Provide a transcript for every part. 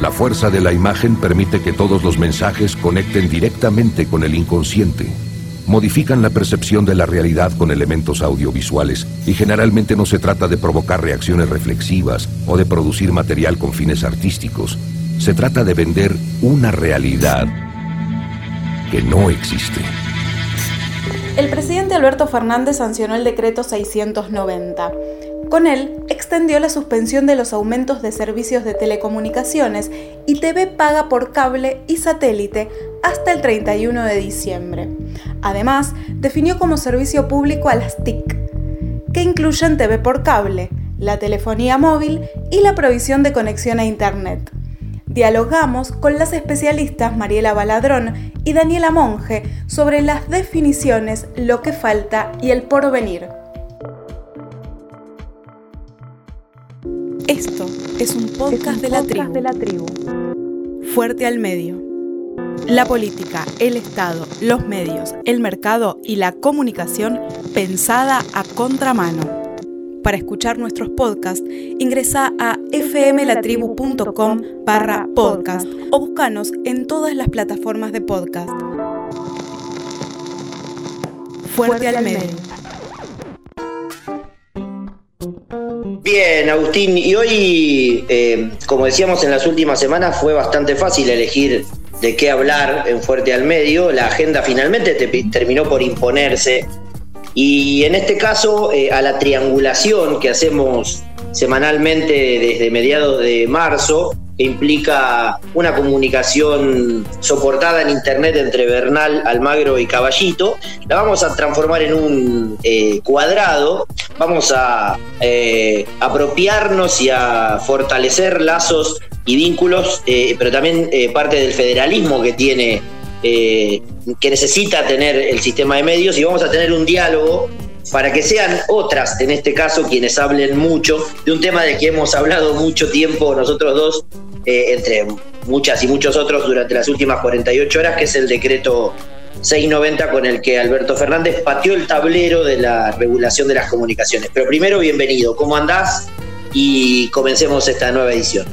La fuerza de la imagen permite que todos los mensajes conecten directamente con el inconsciente. Modifican la percepción de la realidad con elementos audiovisuales y generalmente no se trata de provocar reacciones reflexivas o de producir material con fines artísticos. Se trata de vender una realidad que no existe. El presidente Alberto Fernández sancionó el decreto 690. Con él, extendió la suspensión de los aumentos de servicios de telecomunicaciones y TV paga por cable y satélite hasta el 31 de diciembre. Además, definió como servicio público a las TIC, que incluyen TV por cable, la telefonía móvil y la provisión de conexión a Internet. Dialogamos con las especialistas Mariela Baladrón y Daniela Monge sobre las definiciones, lo que falta y el porvenir. Esto es un podcast, de, la de la tribu. Fuerte al medio. La política, el Estado, los medios, el mercado y la comunicación pensada a contramano. Para escuchar nuestros podcasts, ingresa a fmlatribu.com barra podcast o búscanos en todas las plataformas de podcast. Fuerte, al medio. Bien, Agustín, y hoy, eh, como decíamos en las últimas semanas, fue bastante fácil elegir de qué hablar en Fuerte al Medio. La agenda finalmente terminó por imponerse y en este caso, eh, a la triangulación que hacemos semanalmente desde mediados de marzo, implica una comunicación soportada en Internet entre Bernal, Almagro y Caballito, la vamos a transformar en un eh, cuadrado, vamos a eh, apropiarnos y a fortalecer lazos y vínculos, pero también parte del federalismo que tiene eh, que necesita tener el sistema de medios y vamos a tener un diálogo para que sean otras, en este caso, quienes hablen mucho de un tema de que hemos hablado mucho tiempo nosotros dos, eh, entre muchas y muchos otros durante las últimas 48 horas, que es el decreto 690 con el que Alberto Fernández pateó el tablero de la regulación de las comunicaciones. Pero primero, bienvenido, ¿cómo andás? Y comencemos esta nueva edición.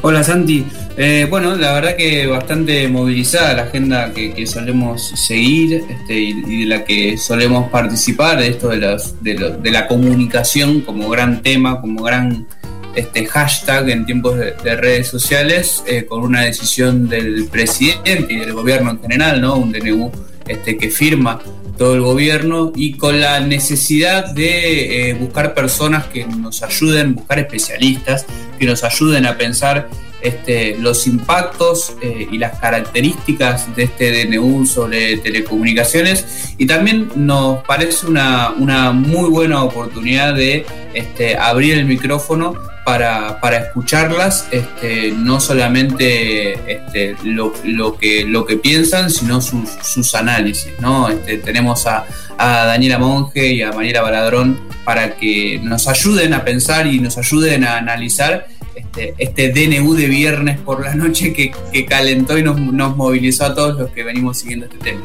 Hola Santi, eh, bueno, la verdad que bastante movilizada la agenda que, solemos seguir este, y, de la que solemos participar, de esto de, de, la comunicación como gran tema, como gran este, hashtag en tiempos de, redes sociales, eh, con una decisión del presidente y del gobierno en general, ¿no? un DNU este, que firma todo el gobierno y con la necesidad de eh, buscar personas que nos ayuden, buscar especialistas que nos ayuden a pensar este, los impactos eh, y las características de este DNU sobre telecomunicaciones y también nos parece una, muy buena oportunidad de este, abrir el micrófono para, escucharlas, este, no solamente este, lo, que, lo que piensan, sino sus, análisis. ¿no? Este, tenemos a, a, Daniela Monge y a Mariela Baladrón para que nos ayuden a pensar y nos ayuden a analizar este, este DNU de viernes por la noche que, calentó y nos, movilizó a todos los que venimos siguiendo este tema.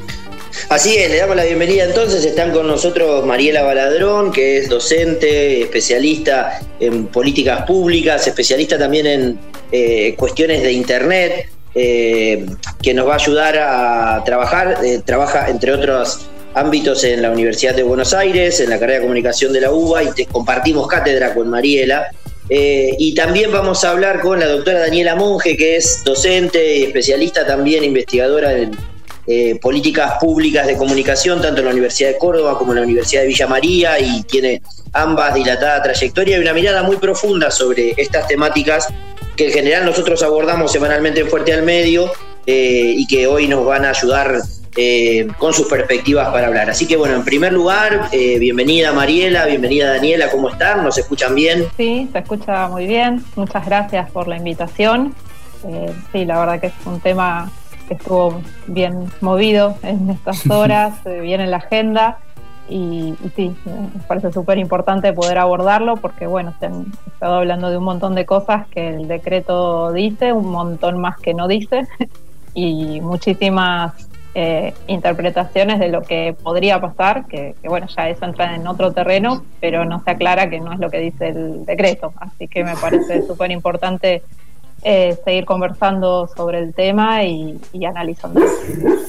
Así es, le damos la bienvenida entonces. Están con nosotros Mariela Baladrón, que es docente, especialista en políticas públicas, especialista también en eh, cuestiones de Internet, eh, que nos va a ayudar a trabajar. Eh, trabaja, entre otros ámbitos, en la Universidad de Buenos Aires, en la carrera de comunicación de la UBA, y compartimos cátedra con Mariela. Y también vamos a hablar con la doctora Daniela Monge, que es docente y especialista también, investigadora en eh, políticas públicas de comunicación, tanto en la Universidad de Córdoba como en la Universidad de Villa María, y tiene ambas dilatada trayectoria y una mirada muy profunda sobre estas temáticas que en general nosotros abordamos semanalmente en Fuerte al Medio eh, y que hoy nos van a ayudar eh, con sus perspectivas para hablar. Así que bueno, en primer lugar, bienvenida Mariela, bienvenida Daniela, ¿cómo están? ¿Nos escuchan bien? Sí, se escucha muy bien. Muchas gracias por la invitación. Sí, la verdad que es un tema que estuvo bien movido en estas horas, bien en la agenda. Y, sí, me parece súper importante poder abordarlo porque, bueno, se han estado hablando de un montón de cosas que el decreto dice, un montón más que no dice, y muchísimas eh, interpretaciones de lo que podría pasar, que, bueno, ya eso entra en otro terreno, pero no se aclara que no es lo que dice el decreto. Así que me parece súper importante eh, seguir conversando sobre el tema y, analizando.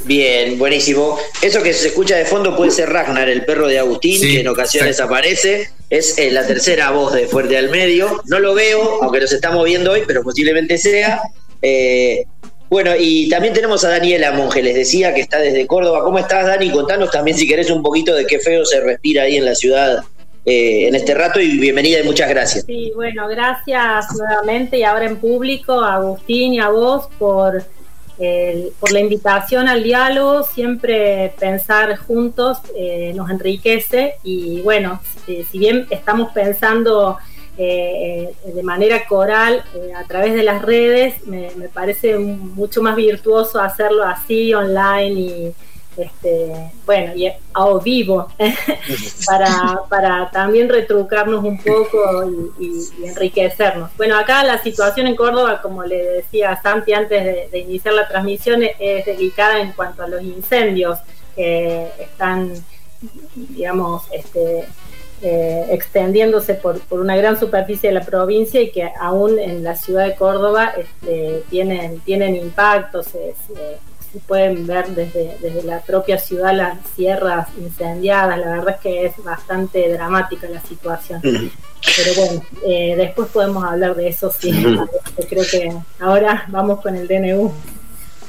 Bien, buenísimo. Eso que se escucha de fondo puede ser Ragnar, el perro de Agustín, que en ocasiones aparece. Es eh, la tercera voz de Fuerte al Medio. No lo veo, aunque nos estamos viendo hoy, pero posiblemente sea. Eh, bueno, y también tenemos a Daniela Monge, les decía que está desde Córdoba. ¿Cómo estás, Dani? Contanos también, si querés, un poquito de qué feo se respira ahí en la ciudad eh, en este rato y bienvenida y muchas gracias. Sí, bueno, gracias nuevamente y ahora en público a Agustín y a vos por, por la invitación al diálogo. Siempre pensar juntos eh, nos enriquece y bueno, si bien estamos pensando eh, de manera coral a través de las redes, me, me parece mucho más virtuoso hacerlo así, online y este, bueno, y a vivo, para, para también retrucarnos un poco y, enriquecernos. Bueno, acá la situación en Córdoba, como le decía Santi antes de, iniciar la transmisión, es delicada en cuanto a los incendios que están, digamos, este, eh, extendiéndose por, por, una gran superficie de la provincia y que aún en la ciudad de Córdoba este, tienen, tienen impactos. se, pueden ver desde, desde la propia ciudad las sierras incendiadas. La verdad es que es bastante dramática la situación. Pero bueno, eh, después podemos hablar de eso, sí. Creo que ahora vamos con el DNU.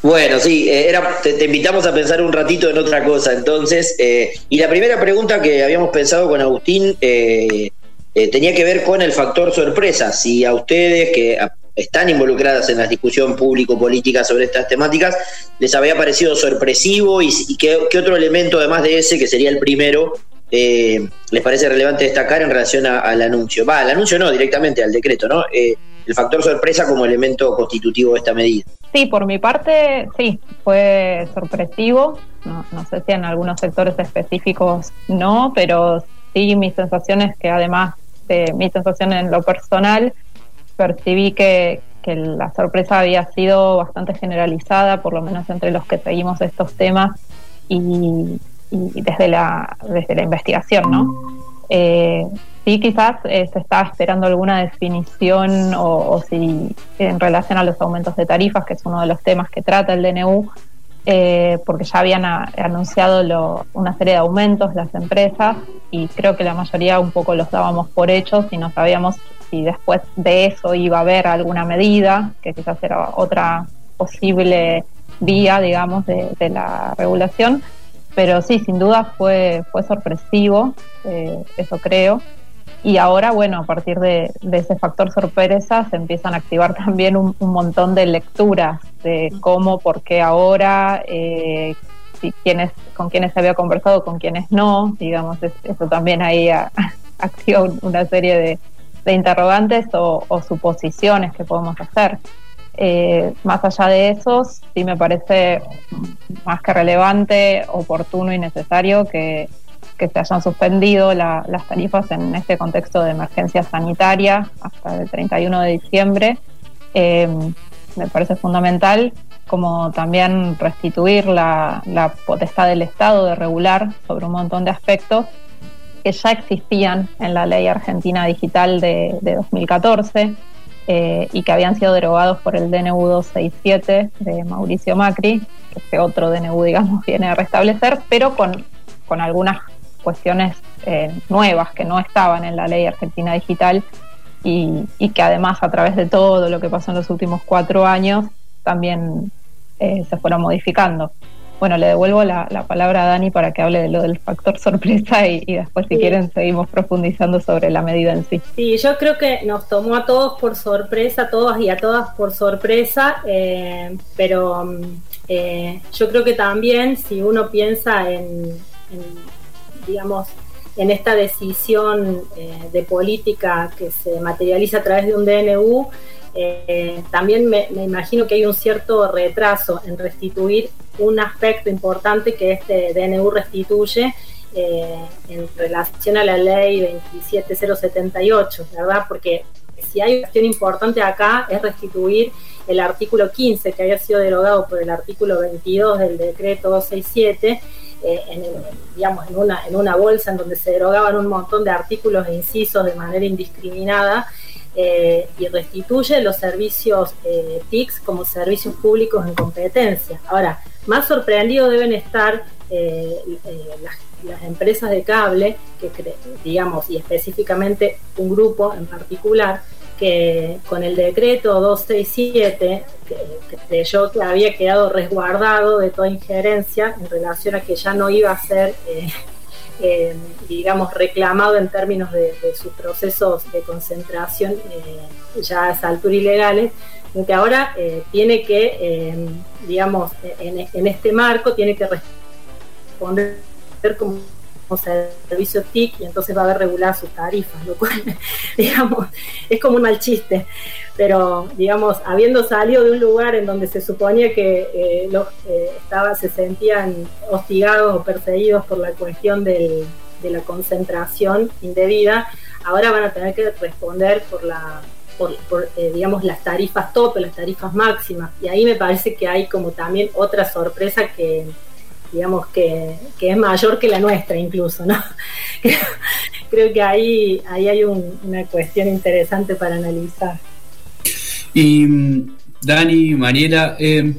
Bueno, sí, eh, era, te, invitamos a pensar un ratito en otra cosa. Entonces, eh, y la primera pregunta que habíamos pensado con Agustín tenía que ver con el factor sorpresa. Si a ustedes, que están involucradas en la discusión público-política sobre estas temáticas, les había parecido sorpresivo y, qué, otro elemento, además de ese, que sería el primero, eh, les parece relevante destacar en relación al anuncio. Va, al anuncio no, directamente al decreto, ¿no? Eh, el factor sorpresa como elemento constitutivo de esta medida. Sí, por mi parte, sí, fue sorpresivo. No, no sé si en algunos sectores específicos no, pero sí, mi sensación es que además de mi sensación en lo personal, percibí que, la sorpresa había sido bastante generalizada, por lo menos entre los que seguimos estos temas y, desde, la, desde la investigación, ¿no? Eh, sí, quizás eh, se está esperando alguna definición o, si en relación a los aumentos de tarifas, que es uno de los temas que trata el DNU, eh, porque ya habían anunciado una serie de aumentos las empresas y creo que la mayoría un poco los dábamos por hechos y no sabíamos si después de eso iba a haber alguna medida, que quizás era otra posible vía, digamos, de, la regulación. Pero sí, sin duda fue, fue sorpresivo, eh, eso creo. Y ahora, bueno, a partir de, ese factor sorpresa se empiezan a activar también un, montón de lecturas de cómo, por qué ahora, eh, si, quiénes, con quiénes se había conversado, con quiénes no. Digamos, eso también ahí activa una serie de, interrogantes o, suposiciones que podemos hacer. Eh, más allá de eso, sí me parece más que relevante, oportuno y necesario que, se hayan suspendido las tarifas en este contexto de emergencia sanitaria hasta el 31 de diciembre. Eh, me parece fundamental, como también restituir la, la potestad del Estado de regular sobre un montón de aspectos que ya existían en la ley argentina digital de, 2014 eh, y que habían sido derogados por el DNU 267 de Mauricio Macri, que este otro DNU, digamos, viene a restablecer, pero con, con algunas cuestiones eh, nuevas que no estaban en la ley argentina digital y, que además a través de todo lo que pasó en los últimos cuatro años también eh, se fueron modificando. Bueno, le devuelvo la, palabra a Dani para que hable de lo del factor sorpresa y, después, si quieren, seguimos profundizando sobre la medida en sí. Sí, yo creo que nos tomó a todos por sorpresa, a todas y a todas por sorpresa, eh, pero eh, yo creo que también si uno piensa en, digamos, en esta decisión eh, de política que se materializa a través de un DNU, también me, imagino que hay un cierto retraso en restituir un aspecto importante que este DNU restituye eh, en relación a la ley 27078, ¿verdad? Porque si hay una cuestión importante acá es restituir el artículo 15 que había sido derogado por el artículo 22 del decreto 267, eh, en digamos, en una, en una bolsa en donde se derogaban un montón de artículos e incisos de manera indiscriminada eh, y restituye los servicios eh, TICS como servicios públicos en competencia. Ahora, más sorprendidos deben estar eh, las, empresas de cable, que digamos, y específicamente un grupo en particular, que con el decreto 267 que, que creyó que había quedado resguardado de toda injerencia en relación a que ya no iba a ser eh, digamos, reclamado en términos de, sus procesos de concentración eh, ya a esa altura ilegales, que ahora eh, tiene que, digamos, en, este marco tiene que responder como servicio TIC y entonces va a haber regular sus tarifas, lo cual, digamos, es como un mal chiste. Pero, digamos, habiendo salido de un lugar en donde se suponía que eh, los eh, estaba, se sentían hostigados o perseguidos por la cuestión de la concentración indebida, ahora van a tener que responder por la por, eh, digamos las tarifas tope, las tarifas máximas y ahí me parece que hay como también otra sorpresa que, digamos que, es mayor que la nuestra incluso, ¿no? Creo que ahí, ahí hay una cuestión interesante para analizar. Y Dani, Mariela, eh,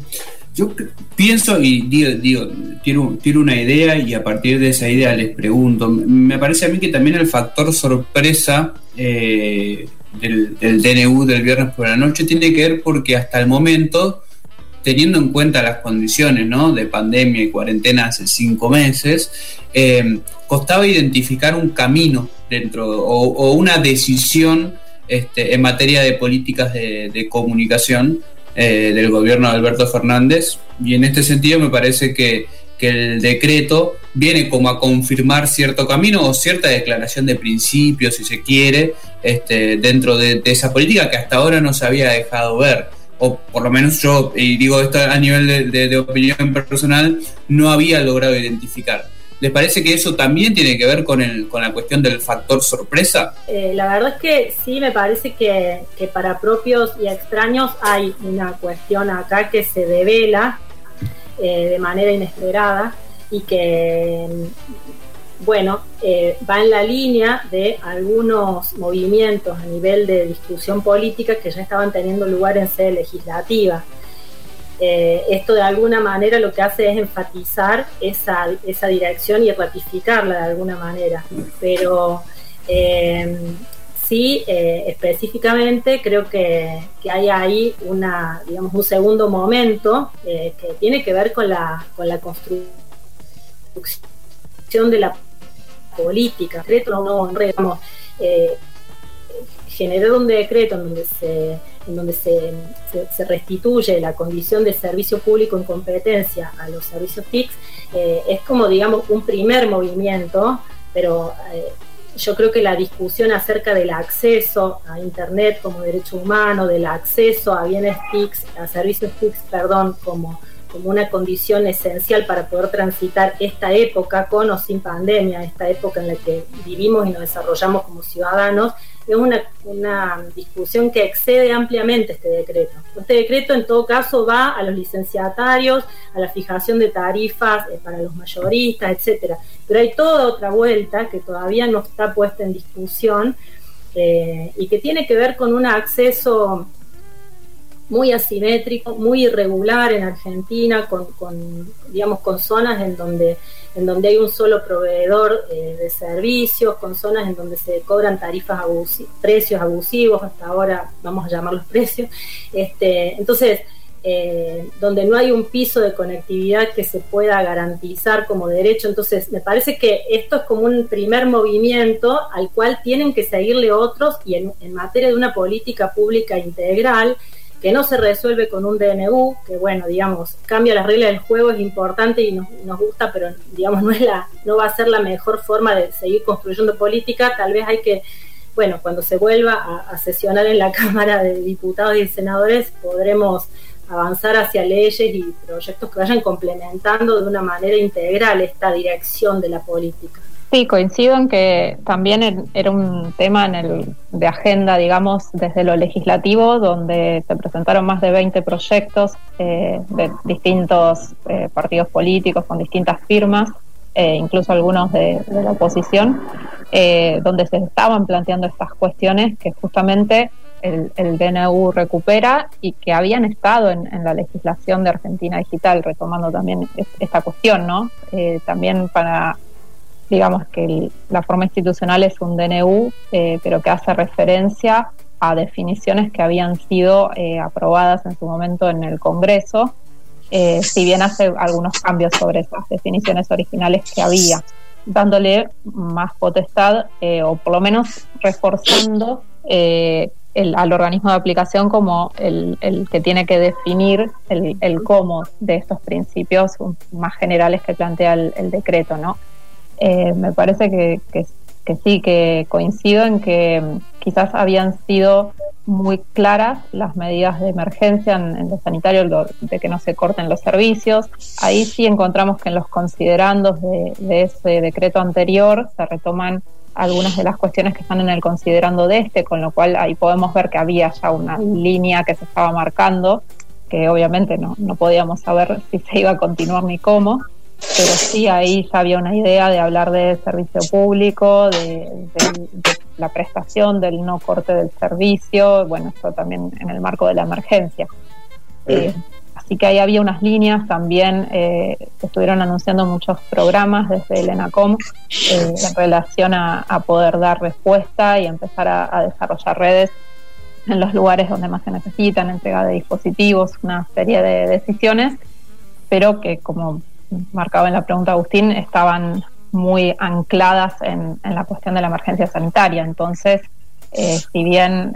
yo pienso y digo, digo tiro, una idea y a partir de esa idea les pregunto, me parece a mí que también el factor sorpresa eh, del, del DNU del viernes por la noche tiene que ver porque hasta el momento teniendo en cuenta las condiciones de pandemia y cuarentena hace cinco meses, eh, costaba identificar un camino dentro o, una decisión este, en materia de políticas de, comunicación eh, del gobierno de Alberto Fernández. Y en este sentido me parece que, el decreto viene como a confirmar cierto camino o cierta declaración de principios, si se quiere, este, dentro de, de esa política que hasta ahora no se había dejado ver o por lo menos yo, y digo esto a nivel de, opinión personal, no había logrado identificar. ¿Les parece que eso también tiene que ver con, el, con la cuestión del factor sorpresa? Eh, la verdad es que sí, me parece que, que, para propios y extraños hay una cuestión acá que se devela eh, de manera inesperada y que bueno, eh, va en la línea de algunos movimientos a nivel de discusión política que ya estaban teniendo lugar en sede legislativa. Eh, esto de alguna manera lo que hace es enfatizar esa, esa dirección y ratificarla de alguna manera. Pero eh, sí, específicamente creo que, que, hay ahí una, digamos, un segundo momento que tiene que ver con la, con la construcción de la política. Decreto no, digamos, eh, generar un decreto en donde se, en donde se, se, restituye la condición de servicio público en competencia a los servicios TICS eh, es como, digamos, un primer movimiento, pero eh, yo creo que la discusión acerca del acceso a Internet como derecho humano, del acceso a bienes TICS, a servicios TICS, perdón, como como una condición esencial para poder transitar esta época con o sin pandemia, esta época en la que vivimos y nos desarrollamos como ciudadanos, es una, una discusión que excede ampliamente este decreto. Este decreto en todo caso va a los licenciatarios, a la fijación de tarifas eh, para los mayoristas, etcétera. Pero hay toda otra vuelta que todavía no está puesta en discusión eh, y que tiene que ver con un acceso muy asimétrico, muy irregular en Argentina, con, digamos, con zonas en donde, en donde hay un solo proveedor eh, de servicios, con zonas en donde se cobran tarifas abusivos, precios abusivos, hasta ahora vamos a llamarlos precios. Este, entonces, eh, donde no hay un piso de conectividad que se pueda garantizar como derecho. Entonces, me parece que esto es como un primer movimiento al cual tienen que seguirle otros y en materia de una política pública integral que no se resuelve con un DNU, que bueno, digamos, cambia las reglas del juego, es importante y nos, gusta, pero digamos, no, es la, no va a ser la mejor forma de seguir construyendo política, tal vez hay que, bueno, cuando se vuelva a, a sesionar en la Cámara de Diputados y Senadores, podremos avanzar hacia leyes y proyectos que vayan complementando de una manera integral esta dirección de la política. Sí, coincido en que también era un tema en el, de agenda, digamos, desde lo legislativo, donde se presentaron más de 20 proyectos eh, de distintos eh, partidos políticos con distintas firmas, eh, incluso algunos de, la oposición, donde se estaban planteando estas cuestiones que justamente el, DNU recupera y que habían estado en, la legislación de Argentina Digital, retomando también esta cuestión, ¿no? Eh, también para, digamos que la forma institucional es un DNU, eh, pero que hace referencia a definiciones que habían sido eh, aprobadas en su momento en el Congreso, si bien hace algunos cambios sobre esas definiciones originales que había, dándole más potestad o por lo menos reforzando al organismo de aplicación como el, que tiene que definir el, cómo de estos principios más generales que plantea el, decreto, ¿no? Eh, me parece que, sí, que coincido en que quizás habían sido muy claras las medidas de emergencia en, lo sanitario, de que no se corten los servicios. Ahí sí encontramos que en los considerandos de, ese decreto anterior se retoman algunas de las cuestiones que están en el considerando de este, con lo cual ahí podemos ver que había ya una línea que se estaba marcando, que obviamente no podíamos saber si se iba a continuar ni cómo, pero sí ahí ya había una idea de hablar de servicio público, de, la prestación, del no corte del servicio, bueno, esto también en el marco de la emergencia. Eh, Así que ahí había unas líneas también, eh, se estuvieron anunciando muchos programas desde el ENACOM eh, en relación a, poder dar respuesta y empezar a, desarrollar redes en los lugares donde más se necesitan, entrega de dispositivos, una serie de decisiones, pero que como marcaba en la pregunta Agustín, estaban muy ancladas en, la cuestión de la emergencia sanitaria. Entonces, eh, si bien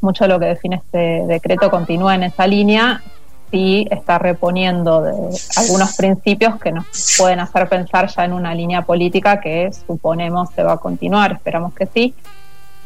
mucho de lo que define este decreto continúa en esa línea, sí está reponiendo de algunos principios que nos pueden hacer pensar ya en una línea política que suponemos se va a continuar, esperamos que sí.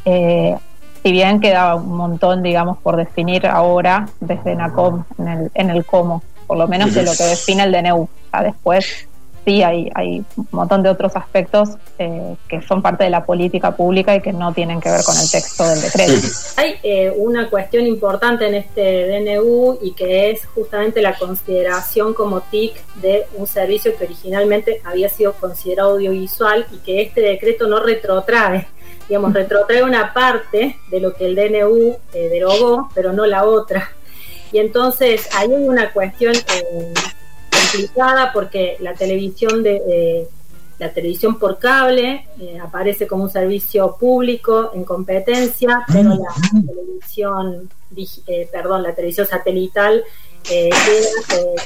Eh, si bien queda un montón, digamos, por definir ahora desde NACOM en el, en el cómo, por lo menos de lo que define el DNU. Después sí hay, hay un montón de otros aspectos eh, que son parte de la política pública y que no tienen que ver con el texto del decreto. Hay eh, una cuestión importante en este DNU y que es justamente la consideración como TIC de un servicio que originalmente había sido considerado audiovisual y que este decreto no retrotrae. Digamos, retrotrae una parte de lo que el DNU eh, derogó, pero no la otra. Y entonces ahí hay una cuestión porque la televisión de eh, la televisión por cable eh, aparece como un servicio público en competencia, pero la televisión, eh, perdón, la televisión satelital queda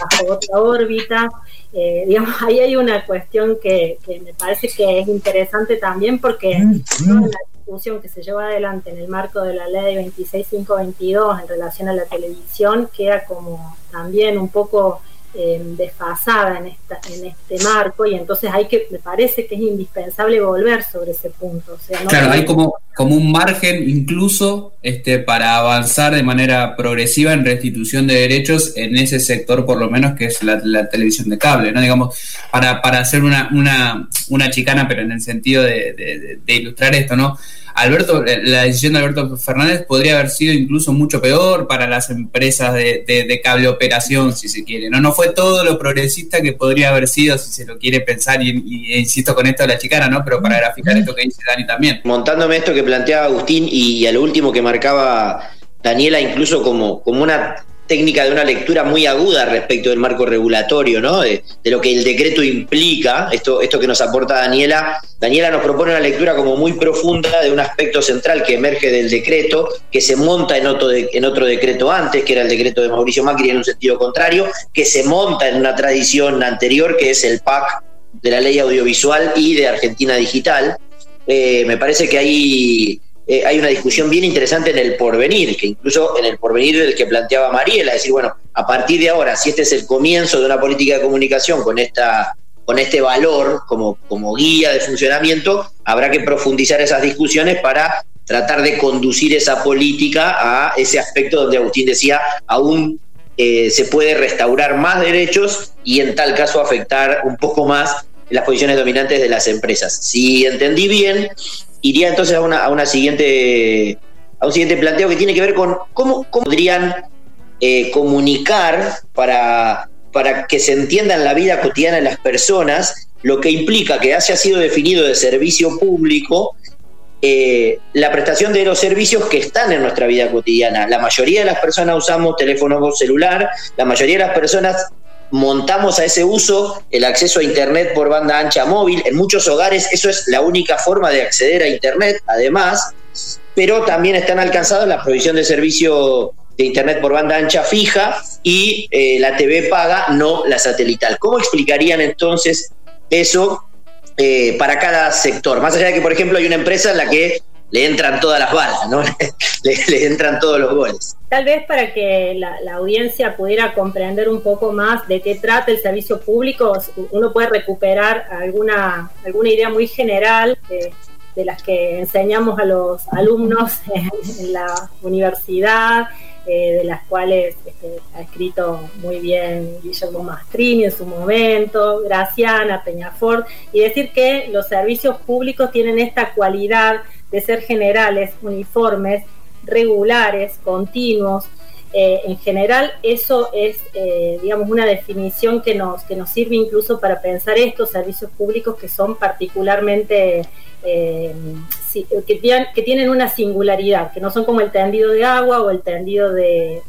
bajo otra órbita. digamos, ahí hay una cuestión que, me parece que es interesante también porque la discusión que se lleva adelante en el marco de la ley 26522 en relación a la televisión queda como también un poco eh, desfasada en, esta, en este marco y entonces hay que, me parece que es indispensable volver sobre ese punto. claro, hay como, como un margen incluso este, para avanzar de manera progresiva en restitución de derechos en ese sector por lo menos que es la, televisión de cable, ¿no? Digamos, para, para hacer una, una, una chicana, pero en el sentido de, de ilustrar esto, ¿no? Alberto, la decisión de Alberto Fernández podría haber sido incluso mucho peor para las empresas de, cable operación, si se quiere. No, no fue todo lo progresista que podría haber sido, si se lo quiere pensar, y, e insisto con esto de la chicana, ¿no? Pero para graficar esto que dice Dani también. Montándome esto que planteaba Agustín y a lo último que marcaba Daniela, incluso como, como una técnica de una lectura muy aguda respecto del marco regulatorio, ¿no? De, lo que el decreto implica, esto, esto que nos aporta Daniela. Daniela nos propone una lectura como muy profunda de un aspecto central que emerge del decreto, que se monta en otro, en otro decreto antes, que era el decreto de Mauricio Macri en un sentido contrario, que se monta en una tradición anterior, que es el PAC de la ley audiovisual y de Argentina Digital. Eh, me parece que hay eh, hay una discusión bien interesante en el porvenir, que incluso en el porvenir del que planteaba Mariela, decir, bueno, a partir de ahora, si este es el comienzo de una política de comunicación con esta con este valor como, como guía de funcionamiento, habrá que profundizar esas discusiones para tratar de conducir esa política a ese aspecto donde Agustín decía, aún eh, se puede restaurar más derechos y en tal caso afectar un poco más las posiciones dominantes de las empresas. Si entendí bien, iría entonces a una, a una siguiente a un siguiente planteo que tiene que ver con cómo, podrían eh, comunicar para, para que se entienda en la vida cotidiana de las personas lo que implica que haya sido definido de servicio público eh, la prestación de los servicios que están en nuestra vida cotidiana. La mayoría de las personas usamos teléfono celular, la mayoría de las personas montamos a ese uso el acceso a Internet por banda ancha móvil. En muchos hogares eso es la única forma de acceder a Internet, además, pero también están alcanzadas la provisión de servicio de Internet por banda ancha fija y eh, la TV paga, no la satelital. ¿Cómo explicarían entonces eso eh, para cada sector? Más allá de que, por ejemplo, hay una empresa en la que le entran todas las balas, ¿no? le, entran todos los goles. Tal vez para que la, audiencia pudiera comprender un poco más de qué trata el servicio público, uno puede recuperar alguna, alguna idea muy general de, las que enseñamos a los alumnos en, la universidad, eh, de las cuales este, ha escrito muy bien Guillermo Mastrini en su momento, Graciana, Peñafort, y decir que los servicios públicos tienen esta cualidad de ser generales, uniformes, regulares, continuos. Eh, en general, eso es, eh, digamos, una definición que nos, que nos sirve incluso para pensar estos servicios públicos que son particularmente, eh, que, que, tienen una singularidad, que no son como el tendido de agua o el tendido de,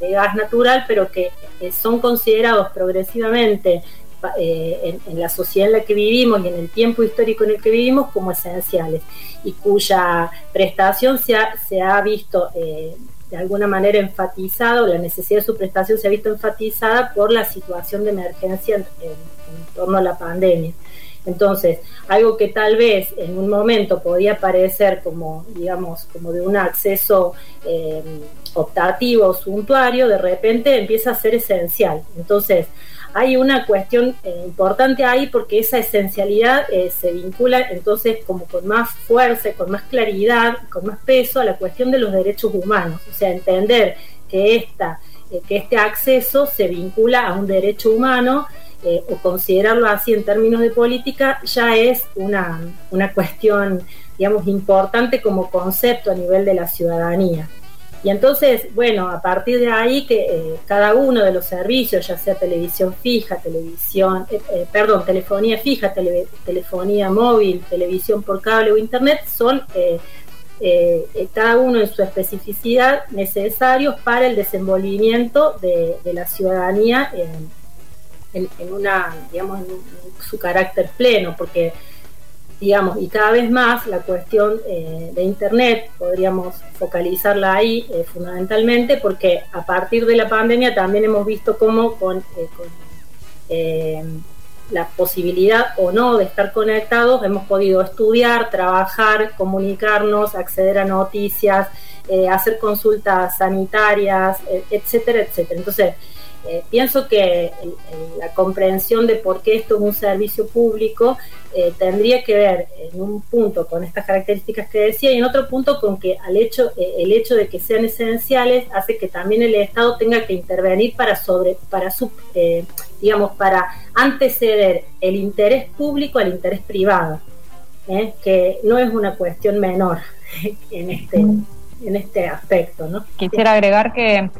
de gas natural, pero que son considerados progresivamente eh, en, la sociedad en la que vivimos y en el tiempo histórico en el que vivimos como esenciales y cuya prestación se ha, se ha visto eh, de alguna manera enfatizado, la necesidad de su prestación se ha visto enfatizada por la situación de emergencia en, torno a la pandemia. Entonces, algo que tal vez en un momento podía parecer como, digamos, como de un acceso eh, optativo o suntuario, de repente empieza a ser esencial. Entonces, hay una cuestión eh, importante ahí porque esa esencialidad eh, se vincula entonces como con más fuerza, con más claridad, con más peso a la cuestión de los derechos humanos, o sea, entender que, esta, eh, que este acceso se vincula a un derecho humano o considerarlo así en términos de política ya es una, una cuestión, digamos, importante como concepto a nivel de la ciudadanía. Y entonces, bueno, a partir de ahí que eh, cada uno de los servicios, ya sea televisión fija, televisión, eh, eh, perdón, telefonía fija, telefonía móvil, televisión por cable o internet, son cada uno en su especificidad necesarios para el desenvolvimiento de, la ciudadanía en, una, digamos, en su carácter pleno, porque digamos, y cada vez más la cuestión eh, de Internet, podríamos focalizarla ahí eh, fundamentalmente, porque a partir de la pandemia también hemos visto cómo con, eh, la posibilidad o no de estar conectados hemos podido estudiar, trabajar, comunicarnos, acceder a noticias, hacer consultas sanitarias, etcétera, etcétera. Entonces, eh, pienso que la comprensión de por qué esto es un servicio público eh, tendría que ver en un punto con estas características que decía y en otro punto con que al hecho, eh, el hecho de que sean esenciales hace que también el Estado tenga que intervenir para sobre, para su, digamos, para anteceder el interés público al interés privado, que no es una cuestión menor en este, en este aspecto, ¿no? Quisiera agregar que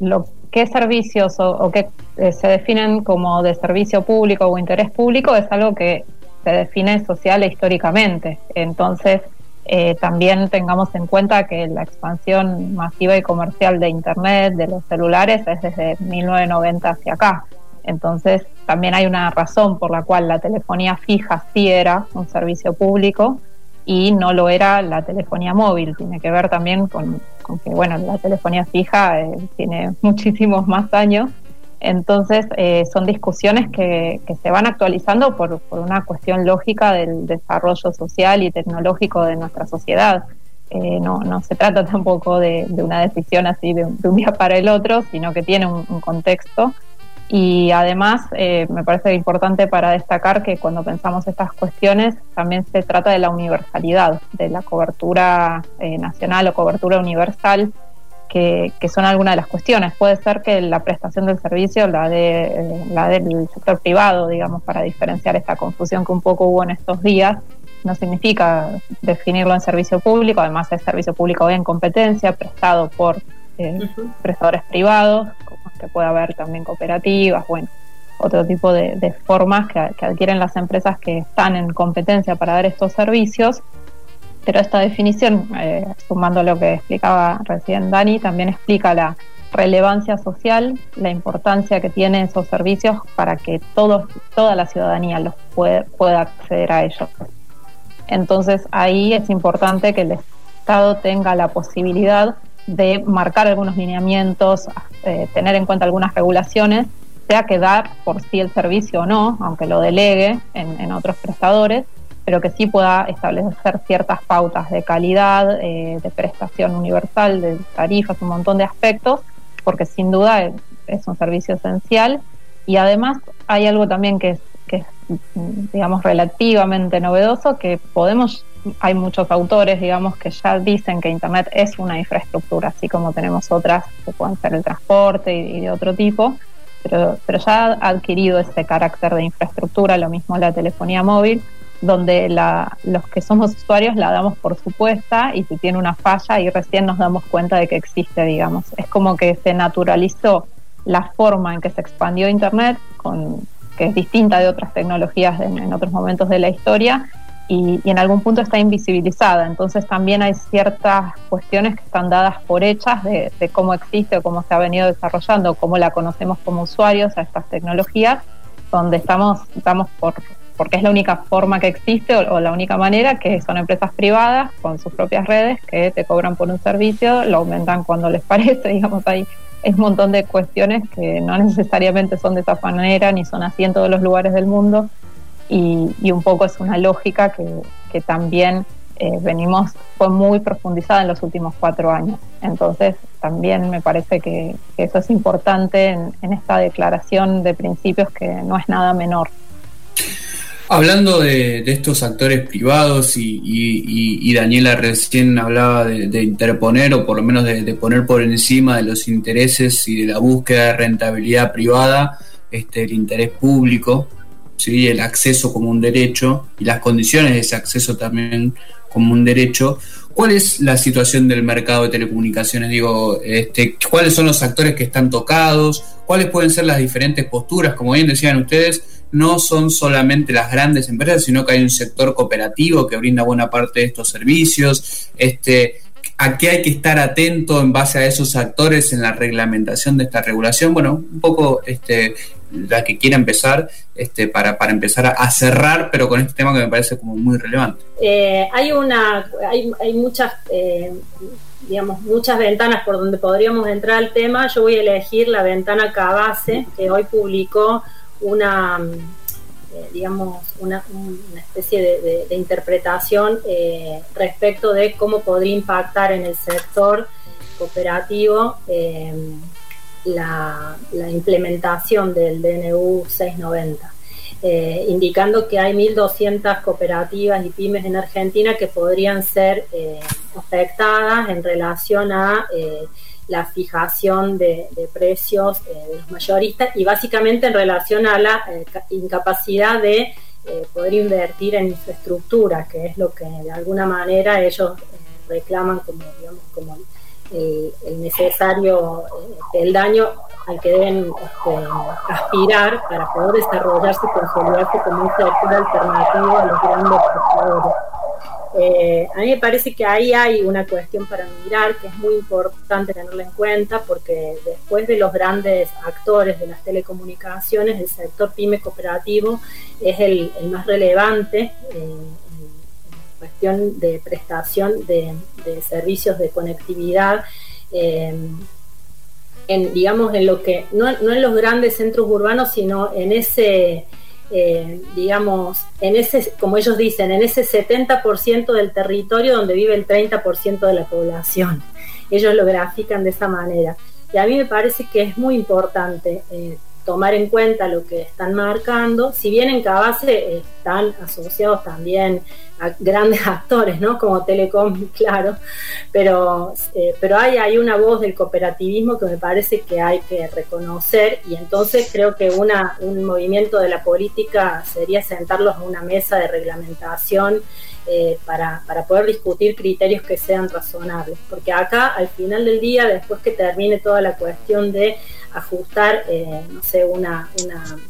lo qué servicios o, qué eh, se definen como de servicio público o interés público es algo que se define social e históricamente. Entonces, eh, también tengamos en cuenta que la expansión masiva y comercial de Internet, de los celulares, es desde 1990 hacia acá. Entonces, también hay una razón por la cual la telefonía fija sí era un servicio público y no lo era la telefonía móvil. Tiene que ver también con, que, bueno, la telefonía fija eh, tiene muchísimos más años. Entonces, eh, son discusiones que, se van actualizando por, una cuestión lógica del desarrollo social y tecnológico de nuestra sociedad. Eh, no, no se trata tampoco de, una decisión así de, un día para el otro, sino que tiene un contexto y además eh, me parece importante para destacar que cuando pensamos estas cuestiones también se trata de la universalidad, de la cobertura eh, nacional o cobertura universal, que, son algunas de las cuestiones. Puede ser que la prestación del servicio, la, de, eh, la del sector privado, digamos, para diferenciar esta confusión que un poco hubo en estos días, no significa definirlo en servicio público, además es servicio público en competencia, prestado por prestadores privados, que puede haber también cooperativas, bueno, otro tipo de, formas que, adquieren las empresas que están en competencia para dar estos servicios. Pero esta definición, eh, sumando lo que explicaba recién Dani, también explica la relevancia social, la importancia que tienen esos servicios para que todos, toda la ciudadanía los pueda acceder a ellos. Entonces ahí es importante que el Estado tenga la posibilidad de marcar algunos lineamientos, eh, tener en cuenta algunas regulaciones, sea que dar por sí el servicio o no, aunque lo delegue en, otros prestadores, pero que sí pueda establecer ciertas pautas de calidad, eh, de prestación universal, de tarifas, un montón de aspectos, porque sin duda es, un servicio esencial. Y además hay algo también que es, que es, digamos, relativamente novedoso, que podemos hay muchos autores, digamos, que ya dicen que Internet es una infraestructura, así como tenemos otras que pueden ser el transporte y, de otro tipo, pero, pero ya ha adquirido ese carácter de infraestructura, lo mismo la telefonía móvil, donde la, los que somos usuarios la damos por supuesta y si tiene una falla y recién nos damos cuenta de que existe, digamos. Es como que se naturalizó la forma en que se expandió Internet, con, que es distinta de otras tecnologías en otros momentos de la historia, y, en algún punto está invisibilizada. Entonces también hay ciertas cuestiones que están dadas por hechas de, cómo existe o cómo se ha venido desarrollando, cómo la conocemos como usuarios a estas tecnologías, donde estamos, estamos por, porque es la única forma que existe o, la única manera, que son empresas privadas con sus propias redes que te cobran por un servicio, lo aumentan cuando les parece, digamos, ahí es un montón de cuestiones que no necesariamente son de esa manera ni son así en todos los lugares del mundo y, un poco es una lógica que, también eh, venimos, fue muy profundizada en los últimos cuatro años. Entonces, también me parece que, eso es importante en, esta declaración de principios que no es nada menor. Hablando de, estos actores privados y, Daniela recién hablaba de, interponer o por lo menos de, poner por encima de los intereses y de la búsqueda de rentabilidad privada este, el interés público, ¿sí? el acceso como un derecho y las condiciones de ese acceso también como un derecho. ¿Cuál es la situación del mercado de telecomunicaciones? Digo, este, ¿cuáles son los actores que están tocados? ¿Cuáles pueden ser las diferentes posturas? Como bien decían ustedes, no son solamente las grandes empresas, sino que hay un sector cooperativo que brinda buena parte de estos servicios. Este, ¿A qué hay que estar atento en base a esos actores en la reglamentación de esta regulación? Bueno, un poco este, la que quiera empezar este, para, para empezar a, cerrar, pero con este tema que me parece como muy relevante. Eh, hay una, hay, hay muchas, eh, digamos, muchas ventanas por donde podríamos entrar al tema. Yo voy a elegir la ventana Cabase, que hoy publicó una, eh, digamos, una, una, especie de, interpretación respecto de cómo podría impactar en el sector cooperativo la, implementación del DNU 690. Eh, indicando que hay 1.200 cooperativas y pymes en Argentina que podrían ser eh, afectadas en relación a eh, la fijación de, precios de los mayoristas y básicamente en relación a la incapacidad de poder invertir en infraestructura, que es lo que de alguna manera ellos reclaman como, digamos, como el, necesario el daño al que deben este, aspirar para poder desarrollarse y consolidarse como un sector alternativo a los grandes prestadores. Eh, a mí me parece que ahí hay una cuestión para mirar que es muy importante tenerla en cuenta porque después de los grandes actores de las telecomunicaciones, el sector pyme cooperativo es el, más relevante eh, cuestión de prestación de, servicios de conectividad, eh, en, digamos, en lo que, no, en los grandes centros urbanos, sino en ese, eh, digamos, en ese, como ellos dicen, en ese 70% del territorio donde vive el 30% de la población. Ellos lo grafican de esa manera. Y a mí me parece que es muy importante eh, tomar en cuenta lo que están marcando, si bien en Cabase están asociados también a grandes actores, ¿no? Como Telecom, claro, pero, eh, pero hay, hay una voz del cooperativismo que me parece que hay que reconocer y entonces creo que una, un movimiento de la política sería sentarlos a una mesa de reglamentación eh, para, para, poder discutir criterios que sean razonables. Porque acá, al final del día, después que termine toda la cuestión de ajustar, eh, no sé, una,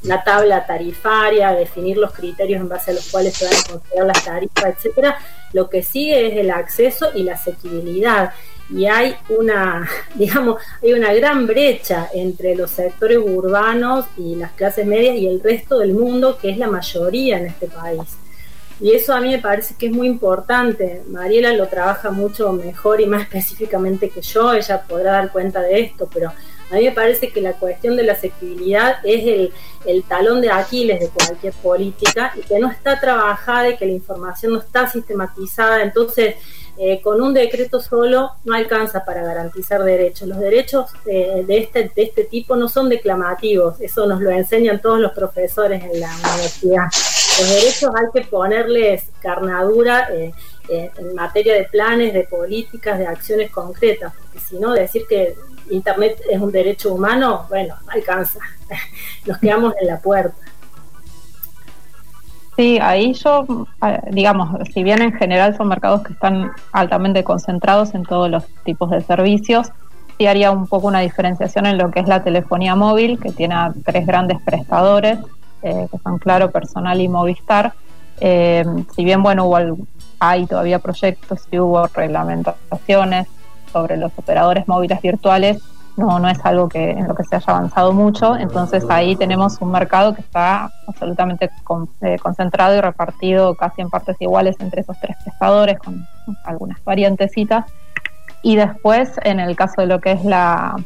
una, tabla tarifaria, definir los criterios en base a los cuales se van a considerar las tarifas, etcétera, Lo que sigue es el acceso y la asequibilidad y hay una, digamos, hay una gran brecha entre los sectores urbanos y las clases medias y el resto del mundo, que es la mayoría en este país. Y eso a mí me parece que es muy importante. Mariela lo trabaja mucho mejor y más específicamente que yo, ella podrá dar cuenta de esto, pero a mí me parece que la cuestión de la asequibilidad es el, el, talón de Aquiles de cualquier política y que no está trabajada y que la información no está sistematizada. Entonces, eh, con un decreto solo no alcanza para garantizar derechos. Los derechos eh, de, este, de este tipo no son declamativos, eso nos lo enseñan todos los profesores en la universidad. Los derechos hay que ponerles carnadura eh, en materia de planes, de políticas, de acciones concretas, porque si no, decir que Internet es un derecho humano, bueno, no alcanza, nos quedamos en la puerta. Sí, ahí yo, digamos, si bien en general son mercados que están altamente concentrados en todos los tipos de servicios, sí haría un poco una diferenciación en lo que es la telefonía móvil, que tiene tres grandes prestadores, eh, que son Claro, Personal y Movistar. Eh, si bien, bueno, hubo, hay todavía proyectos y hubo reglamentaciones sobre los operadores móviles virtuales, no, no es algo que en lo que se haya avanzado mucho. Entonces ahí tenemos un mercado que está absolutamente eh, concentrado y repartido casi en partes iguales entre esos tres prestadores, con algunas variantecitas. Y después, en el caso de lo que es la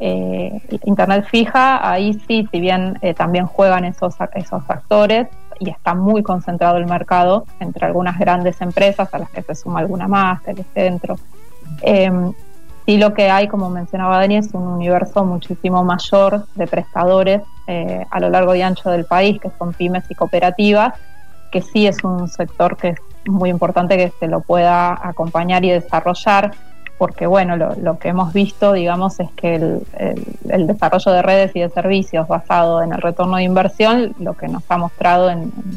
eh, Internet fija, ahí sí, si bien eh, también juegan esos, esos actores y está muy concentrado el mercado entre algunas grandes empresas, a las que se suma alguna más, Telecentro. Eh, Sí, lo que hay, como mencionaba Dani, es un universo muchísimo mayor de prestadores eh, a lo largo y ancho del país, que son pymes y cooperativas, que sí es un sector que es muy importante que se lo pueda acompañar y desarrollar, porque bueno, lo, que hemos visto, digamos, es que el, desarrollo de redes y de servicios basado en el retorno de inversión, lo que nos ha mostrado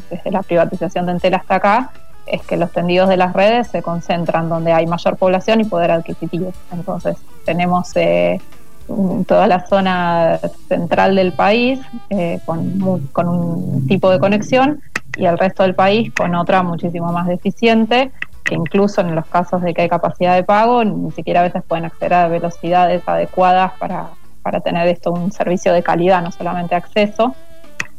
desde la privatización de Entel hasta acá, es que los tendidos de las redes se concentran donde hay mayor población y poder adquisitivo. Entonces tenemos eh, toda la zona central del país eh, con, con un tipo de conexión y el resto del país con otra muchísimo más deficiente, que incluso en los casos de que hay capacidad de pago, ni siquiera a veces pueden acceder a velocidades adecuadas para, para tener esto un servicio de calidad, no solamente acceso.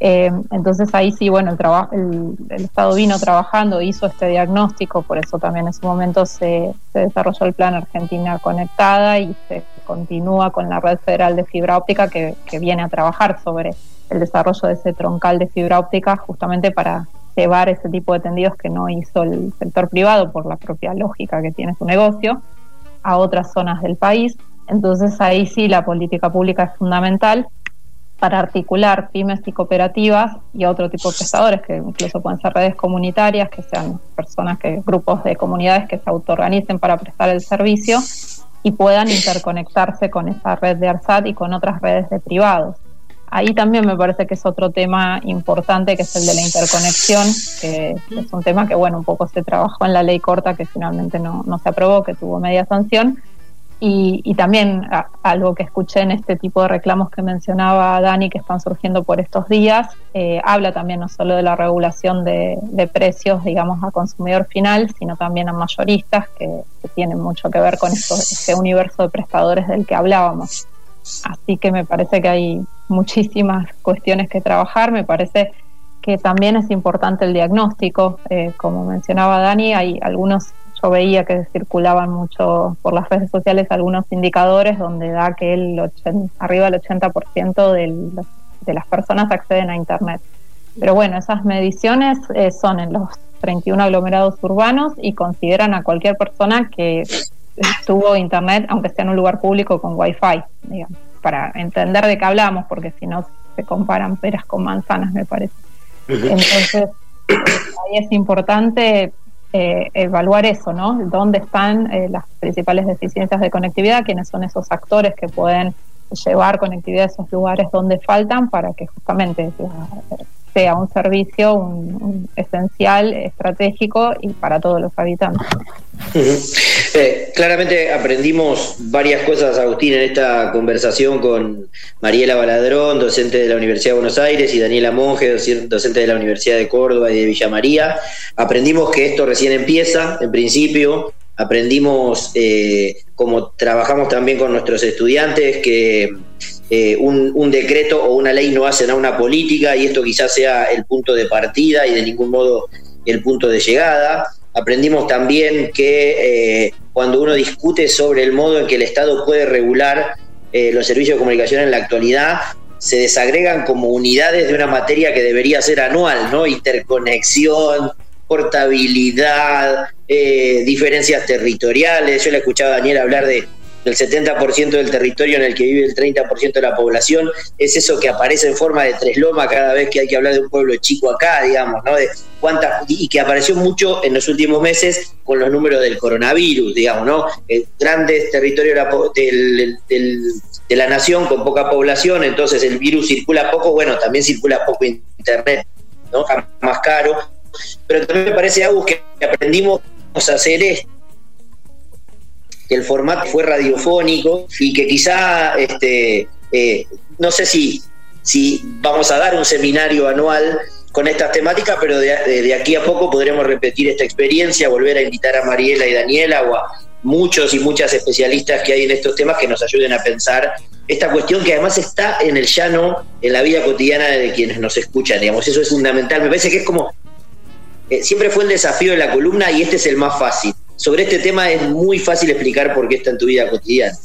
Eh, entonces ahí sí, bueno, el, el, Estado vino trabajando, hizo este diagnóstico, por eso también en su momento se, desarrolló el plan Argentina Conectada y se continúa con la red federal de fibra óptica que, viene a trabajar sobre el desarrollo de ese troncal de fibra óptica justamente para llevar ese tipo de tendidos que no hizo el sector privado por la propia lógica que tiene su negocio a otras zonas del país. Entonces ahí sí la política pública es fundamental para articular pymes y cooperativas y otro tipo de prestadores, que incluso pueden ser redes comunitarias, que sean personas, que grupos de comunidades que se autoorganicen para prestar el servicio y puedan interconectarse con esa red de ARSAT y con otras redes de privados. Ahí también me parece que es otro tema importante, que es el de la interconexión, que es un tema que, bueno, un poco se trabajó en la ley corta, que finalmente no, no se aprobó, que tuvo media sanción, y, también algo que escuché en este tipo de reclamos que mencionaba Dani, que están surgiendo por estos días, eh, habla también no solo de la regulación de, precios, digamos, a consumidor final, sino también a mayoristas, que, tienen mucho que ver con esto, este universo de prestadores del que hablábamos. Así que me parece que hay muchísimas cuestiones que trabajar, me parece que también es importante el diagnóstico, eh, como mencionaba Dani, hay algunos veía que circulaban mucho por las redes sociales algunos indicadores donde da que el arriba del 80% de las personas acceden a Internet. Pero bueno, esas mediciones eh, son en los 31 aglomerados urbanos y consideran a cualquier persona que tuvo Internet, aunque sea en un lugar público con Wi-Fi, digamos, para entender de qué hablamos, porque si no se comparan peras con manzanas, me parece. Entonces, ahí es importante eh, evaluar eso, ¿no? ¿Dónde están eh, las principales deficiencias de conectividad? ¿Quiénes son esos actores que pueden llevar conectividad a esos lugares donde faltan para que justamente sea un servicio un, esencial, estratégico y para todos los habitantes. Eh, claramente aprendimos varias cosas, Agustín, en esta conversación con Mariela Baladrón, docente de la Universidad de Buenos Aires, y Daniela Monge, docente de la Universidad de Córdoba y de Villa María. Aprendimos que esto recién empieza, en principio. Aprendimos, eh, como trabajamos también con nuestros estudiantes, que eh, un, decreto o una ley no hacen a una política y esto quizás sea el punto de partida y de ningún modo el punto de llegada. Aprendimos también que eh, cuando uno discute sobre el modo en que el Estado puede regular eh, los servicios de comunicación en la actualidad, se desagregan como unidades de una materia que debería ser anual, ¿no? Interconexión, portabilidad, diferencias territoriales. Yo le escuchaba a Daniel hablar de del 70% del territorio en el que vive el 30% de la población, es eso que aparece en forma de tres lomas cada vez que hay que hablar de un pueblo chico acá, digamos, ¿no? De cuántas, y que apareció mucho en los últimos meses con los números del coronavirus, digamos, ¿no? El grandes territorios de la nación con poca población, entonces el virus circula poco, bueno, también circula poco internet, ¿no? Más caro. Pero también me parece algo que aprendimos a hacer esto que el formato fue radiofónico y que quizá, este, eh, no sé si, si vamos a dar un seminario anual con estas temáticas, pero de, aquí a poco podremos repetir esta experiencia, volver a invitar a Mariela y Daniela o a muchos y muchas especialistas que hay en estos temas que nos ayuden a pensar esta cuestión que además está en el llano, en la vida cotidiana de quienes nos escuchan, digamos, eso es fundamental, me parece que es como, eh, siempre fue el desafío de la columna y este es el más fácil sobre este tema es muy fácil explicar por qué está en tu vida cotidiana.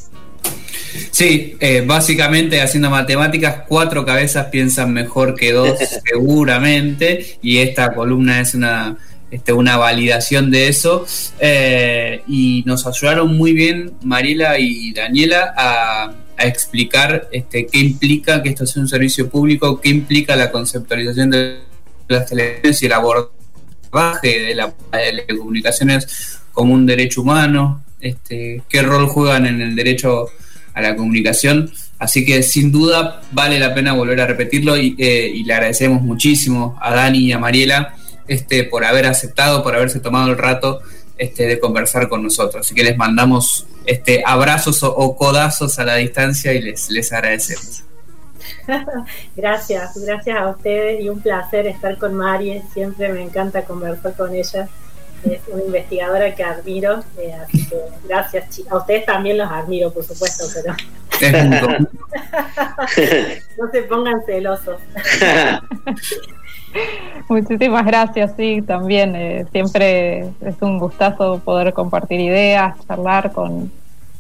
Sí, eh, básicamente haciendo matemáticas, cuatro cabezas piensan mejor que dos seguramente, y esta columna es una, este, una validación de eso. Eh, y nos ayudaron muy bien Mariela y Daniela a, explicar este, qué implica que esto sea un servicio público, qué implica la conceptualización de las televisiones y el abordaje de las telecomunicaciones como un derecho humano, este, qué rol juegan en el derecho a la comunicación. Así que sin duda vale la pena volver a repetirlo y, eh, le agradecemos muchísimo a Dani y a Mariela este, por haber aceptado, por haberse tomado el rato este, de conversar con nosotros. Así que les mandamos este, abrazos o, codazos a la distancia y les, les agradecemos. gracias, gracias a ustedes y un placer estar con Mari. Siempre me encanta conversar con ella es una investigadora que admiro, eh, así que gracias. A ustedes también los admiro, por supuesto, pero no se pongan celosos. Muchísimas gracias, sí, también eh, siempre es un gustazo poder compartir ideas, charlar con,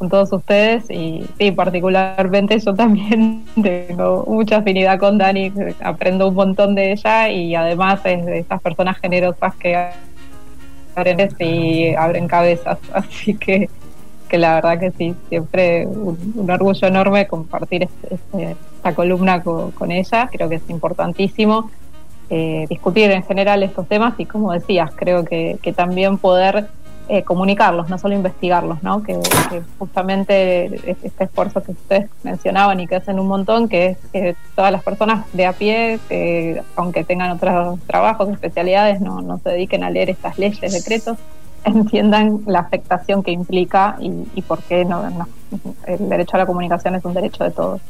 todos ustedes y sí, particularmente yo también tengo mucha afinidad con Dani, aprendo un montón de ella y además es de esas personas generosas que y abren cabezas. Así que, que la verdad que sí, siempre un, orgullo enorme compartir este, este, esta columna con, ella. Creo que es importantísimo eh, discutir en general estos temas y como decías, creo que, que también poder eh, comunicarlos, no solo investigarlos, ¿no? Que, justamente este esfuerzo que ustedes mencionaban y que hacen un montón, que es que todas las personas de a pie, que aunque tengan otros trabajos, especialidades, no, se dediquen a leer estas leyes, decretos, entiendan la afectación que implica y, por qué no, el derecho a la comunicación es un derecho de todos.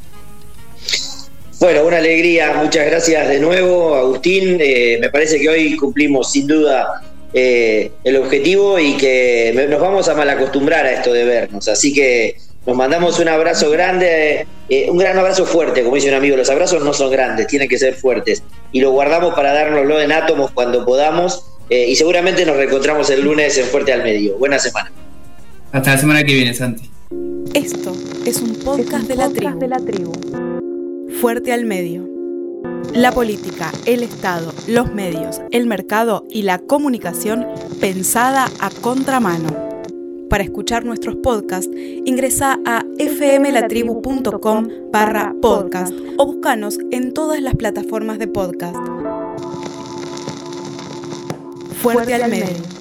Bueno, una alegría, muchas gracias de nuevo, Agustín. Eh, me parece que hoy cumplimos sin duda eh, el objetivo y que nos vamos a malacostumbrar a esto de vernos. Así que nos mandamos un abrazo grande, eh, un gran abrazo fuerte, como dice un amigo, los abrazos no son grandes, tienen que ser fuertes. Y lo guardamos para dárnoslo en átomos cuando podamos. Eh, y seguramente nos reencontramos el lunes en Fuerte al Medio. Buena semana. Hasta la semana que viene, Santi. Esto es un podcast, de, la de la tribu. Fuerte al Medio. La política, el Estado, los medios, el mercado y la comunicación pensada a contramano. Para escuchar nuestros podcasts, ingresa a fmlatribu.com barra podcast o búscanos en todas las plataformas de podcast. Fuerte, al medio.